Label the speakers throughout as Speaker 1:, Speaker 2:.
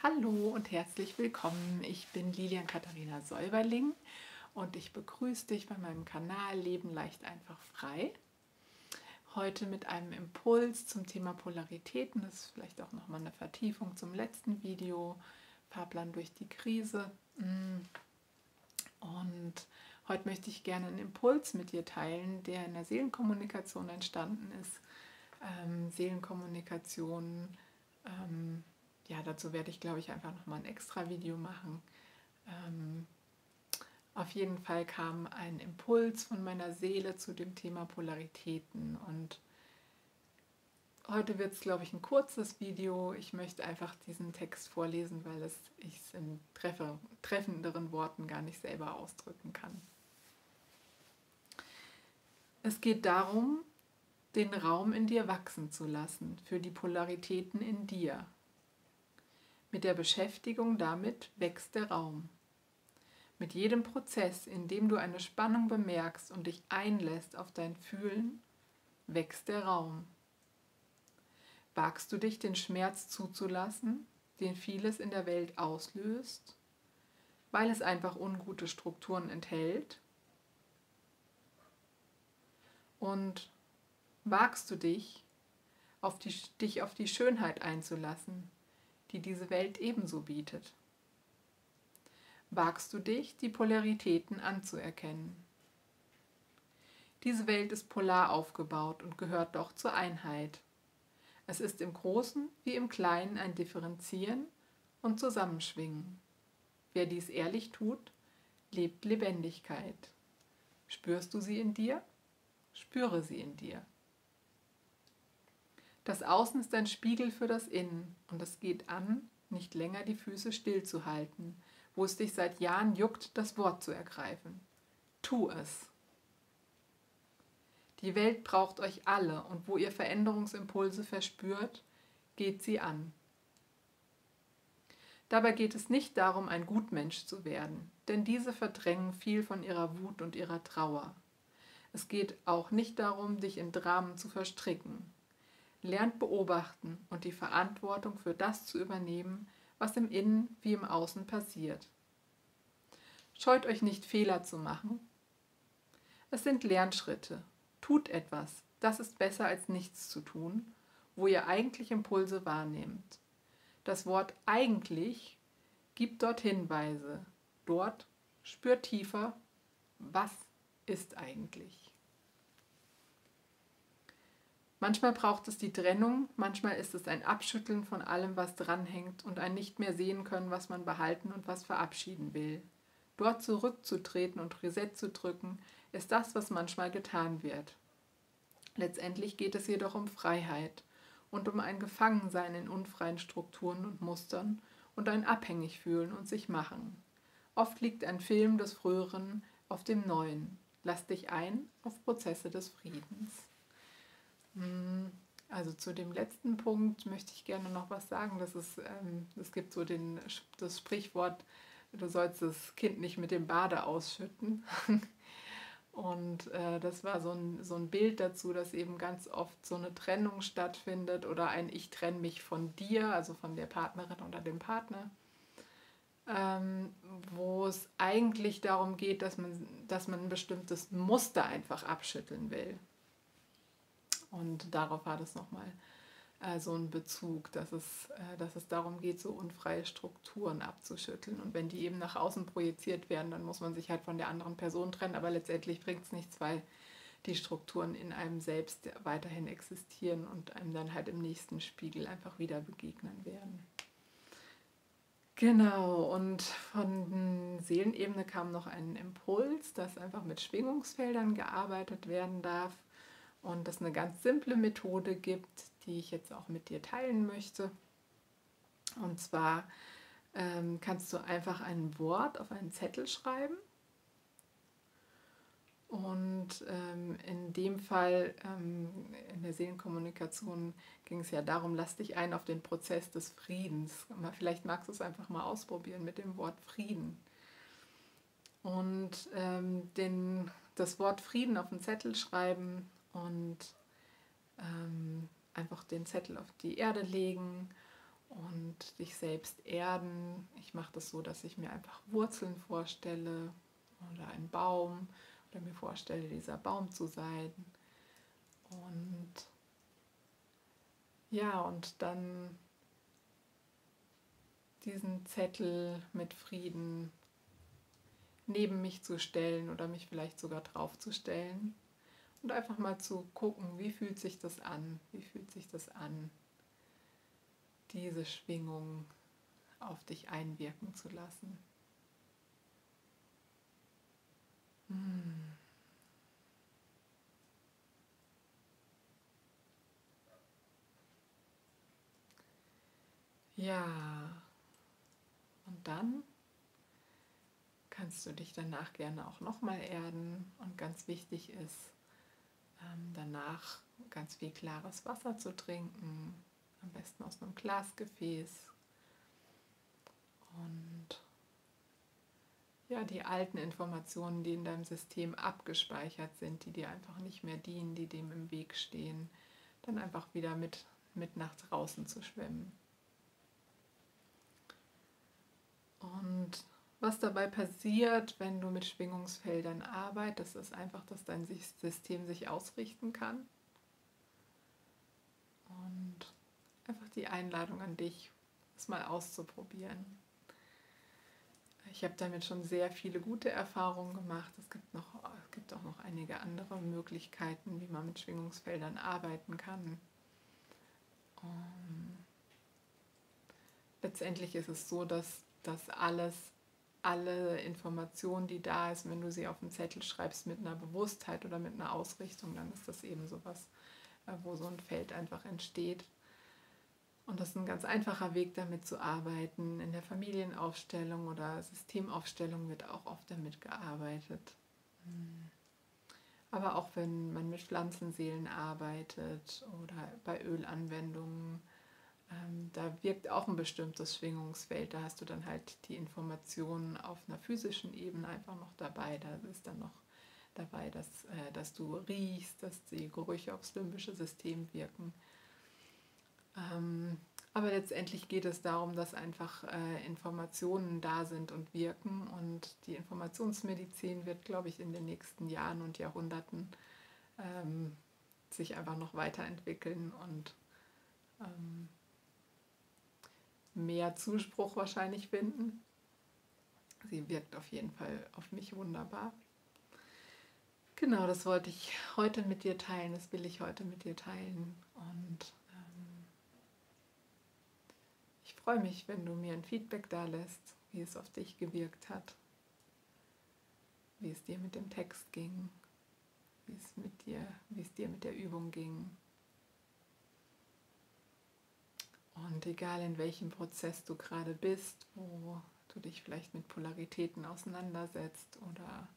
Speaker 1: Hallo und herzlich willkommen. Ich bin Lilian Katharina Säuberling und ich begrüße dich bei meinem Kanal Leben leicht einfach frei. Heute mit einem Impuls zum Thema Polaritäten. Das ist vielleicht auch nochmal eine Vertiefung zum letzten Video. Fahrplan durch die Krise. Mm. Und heute möchte ich gerne einen Impuls mit dir teilen, der in der Seelenkommunikation entstanden ist. Ähm, Seelenkommunikation. Ähm, ja, dazu werde ich, glaube ich, einfach nochmal ein extra Video machen. Ähm, auf jeden Fall kam ein Impuls von meiner Seele zu dem Thema Polaritäten und heute wird es, glaube ich, ein kurzes Video. Ich möchte einfach diesen Text vorlesen, weil ich es in treffe, treffenderen Worten gar nicht selber ausdrücken kann. Es geht darum, den Raum in dir wachsen zu lassen für die Polaritäten in dir mit der Beschäftigung damit wächst der Raum. Mit jedem Prozess, in dem du eine Spannung bemerkst und dich einlässt auf dein Fühlen, wächst der Raum. Wagst du dich, den Schmerz zuzulassen, den vieles in der Welt auslöst, weil es einfach ungute Strukturen enthält? Und wagst du dich, auf die, dich auf die Schönheit einzulassen, die diese Welt ebenso bietet? Wagst du dich, die Polaritäten anzuerkennen? Diese Welt ist polar aufgebaut und gehört doch zur Einheit. Es ist im Großen wie im Kleinen ein Differenzieren und Zusammenschwingen. Wer dies ehrlich tut, lebt Lebendigkeit. Spürst du sie in dir? Spüre sie in dir. Das Außen ist ein Spiegel für das Innen und es geht an, nicht länger die Füße stillzuhalten, wo es dich seit Jahren juckt, das Wort zu ergreifen. Tu es. Die Welt braucht euch alle und wo ihr Veränderungsimpulse verspürt, geht sie an. Dabei geht es nicht darum, ein Gutmensch zu werden, denn diese verdrängen viel von ihrer Wut und ihrer Trauer. Es geht auch nicht darum, dich in Dramen zu verstricken. Lernt beobachten und die Verantwortung für das zu übernehmen, was im Innen wie im Außen passiert. Scheut euch nicht, Fehler zu machen. Es sind Lernschritte. Tut etwas. Das ist besser als nichts zu tun, wo ihr eigentlich Impulse wahrnehmt. Das Wort eigentlich gibt dort Hinweise. Dort spürt tiefer, was ist eigentlich. Manchmal braucht es die Trennung, manchmal ist es ein Abschütteln von allem, was dranhängt und ein nicht mehr sehen können, was man behalten und was verabschieden will. Dort zurückzutreten und Reset zu drücken, ist das, was manchmal getan wird. Letztendlich geht es jedoch um Freiheit und um ein Gefangensein in unfreien Strukturen und Mustern und ein Abhängigfühlen und sich machen. Oft liegt ein Film des Früheren auf dem Neuen. Lass dich ein auf Prozesse des Friedens. Hm, also zu dem letzten Punkt möchte ich gerne noch was sagen. Das ist, ähm, es gibt so den, das Sprichwort, du sollst das Kind nicht mit dem Bade ausschütten. Und äh, das war so ein, so ein Bild dazu, dass eben ganz oft so eine Trennung stattfindet oder ein Ich trenne mich von dir, also von der Partnerin oder dem Partner, ähm, wo es eigentlich darum geht, dass man, dass man ein bestimmtes Muster einfach abschütteln will. Und darauf war das nochmal äh, so ein Bezug, dass es, äh, dass es darum geht, so unfreie Strukturen abzuschütteln. Und wenn die eben nach außen projiziert werden, dann muss man sich halt von der anderen Person trennen. Aber letztendlich bringt es nichts, weil die Strukturen in einem selbst weiterhin existieren und einem dann halt im nächsten Spiegel einfach wieder begegnen werden. Genau, und von Seelenebene kam noch ein Impuls, dass einfach mit Schwingungsfeldern gearbeitet werden darf und es eine ganz simple Methode gibt, die ich jetzt auch mit dir teilen möchte. Und zwar ähm, kannst du einfach ein Wort auf einen Zettel schreiben. Und ähm, in dem Fall, ähm, in der Seelenkommunikation, ging es ja darum, lass dich ein auf den Prozess des Friedens. Vielleicht magst du es einfach mal ausprobieren mit dem Wort Frieden. Und ähm, den, das Wort Frieden auf den Zettel schreiben und ähm, einfach den Zettel auf die Erde legen und dich selbst erden. Ich mache das so, dass ich mir einfach Wurzeln vorstelle oder einen Baum oder mir vorstelle, dieser Baum zu sein. Und ja, und dann diesen Zettel mit Frieden neben mich zu stellen oder mich vielleicht sogar draufzustellen und einfach mal zu gucken, wie fühlt sich das an, wie fühlt sich das an, diese Schwingung auf dich einwirken zu lassen. Hm. Ja, und dann kannst du dich danach gerne auch nochmal erden. Und ganz wichtig ist, ähm, danach ganz viel klares Wasser zu trinken, am besten aus einem Glasgefäß. Und ja, die alten Informationen, die in deinem System abgespeichert sind, die dir einfach nicht mehr dienen, die dem im Weg stehen, dann einfach wieder mit, mit nach draußen zu schwimmen. Und was dabei passiert, wenn du mit Schwingungsfeldern arbeitest, ist einfach, dass dein System sich ausrichten kann. Und einfach die Einladung an dich, es mal auszuprobieren. Ich habe damit schon sehr viele gute Erfahrungen gemacht. Es gibt, noch, es gibt auch noch einige andere Möglichkeiten, wie man mit Schwingungsfeldern arbeiten kann. Um, letztendlich ist es so, dass das alles alle Informationen, die da ist, wenn du sie auf den Zettel schreibst mit einer Bewusstheit oder mit einer Ausrichtung, dann ist das eben sowas, äh, wo so ein Feld einfach entsteht. Und das ist ein ganz einfacher Weg, damit zu arbeiten. In der Familienaufstellung oder Systemaufstellung wird auch oft damit gearbeitet. Hm. Aber auch wenn man mit Pflanzenseelen arbeitet oder bei Ölanwendungen ähm, da wirkt auch ein bestimmtes Schwingungsfeld. Da hast du dann halt die Informationen auf einer physischen Ebene einfach noch dabei. Da ist dann noch dabei, dass, äh, dass du riechst, dass die Gerüche aufs limbische System wirken. Ähm, aber letztendlich geht es darum, dass einfach äh, Informationen da sind und wirken. Und die Informationsmedizin wird, glaube ich, in den nächsten Jahren und Jahrhunderten ähm, sich einfach noch weiterentwickeln und ähm, mehr Zuspruch wahrscheinlich finden. Sie wirkt auf jeden Fall auf mich wunderbar. Genau, das wollte ich heute mit dir teilen, das will ich heute mit dir teilen. Und ähm, ich freue mich, wenn du mir ein Feedback da lässt, wie es auf dich gewirkt hat, wie es dir mit dem Text ging, wie es mit dir, wie es dir mit der Übung ging. Und egal in welchem Prozess du gerade bist, wo du dich vielleicht mit Polaritäten auseinandersetzt oder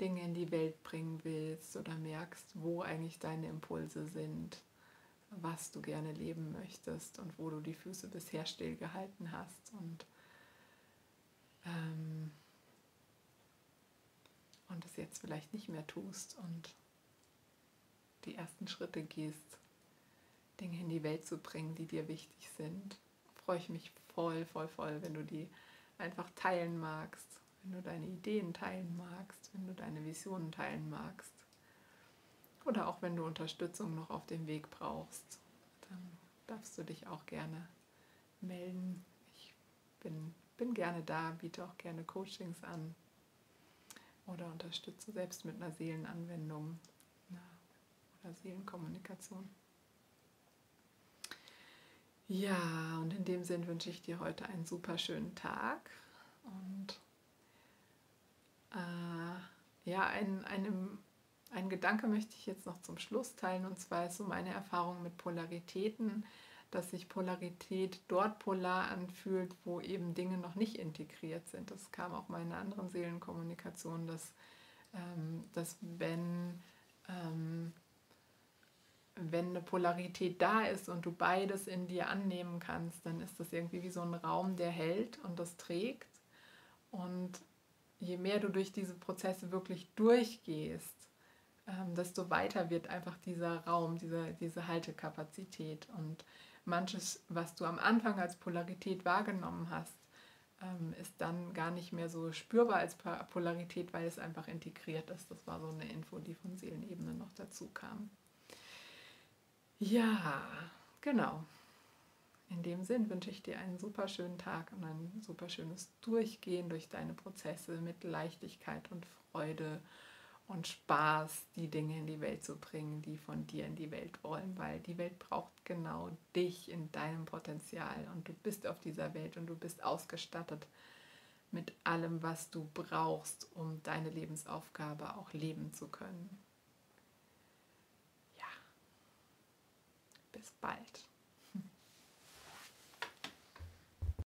Speaker 1: Dinge in die Welt bringen willst oder merkst, wo eigentlich deine Impulse sind, was du gerne leben möchtest und wo du die Füße bisher stillgehalten hast und, ähm, und es jetzt vielleicht nicht mehr tust und die ersten Schritte gehst Dinge in die Welt zu bringen, die dir wichtig sind. Freue ich mich voll, voll, voll, wenn du die einfach teilen magst, wenn du deine Ideen teilen magst, wenn du deine Visionen teilen magst. Oder auch wenn du Unterstützung noch auf dem Weg brauchst, dann darfst du dich auch gerne melden. Ich bin, bin gerne da, biete auch gerne Coachings an oder unterstütze selbst mit einer Seelenanwendung oder Seelenkommunikation. Ja, und in dem Sinn wünsche ich dir heute einen super schönen Tag und äh, ja, ein, einem, ein Gedanke möchte ich jetzt noch zum Schluss teilen und zwar ist so meine Erfahrung mit Polaritäten, dass sich Polarität dort polar anfühlt, wo eben Dinge noch nicht integriert sind. Das kam auch mal in einer anderen Seelenkommunikation, dass, ähm, dass wenn ähm, wenn eine Polarität da ist und du beides in dir annehmen kannst, dann ist das irgendwie wie so ein Raum, der hält und das trägt. Und je mehr du durch diese Prozesse wirklich durchgehst, ähm, desto weiter wird einfach dieser Raum, diese, diese Haltekapazität. Und manches, was du am Anfang als Polarität wahrgenommen hast, ähm, ist dann gar nicht mehr so spürbar als Polarität, weil es einfach integriert ist. Das war so eine Info, die von Seelenebene noch dazu kam. Ja, genau. In dem Sinn wünsche ich dir einen super schönen Tag und ein super schönes Durchgehen durch deine Prozesse mit Leichtigkeit und Freude und Spaß, die Dinge in die Welt zu bringen, die von dir in die Welt wollen, weil die Welt braucht genau dich in deinem Potenzial und du bist auf dieser Welt und du bist ausgestattet mit allem, was du brauchst, um deine Lebensaufgabe auch leben zu können. Bis bald.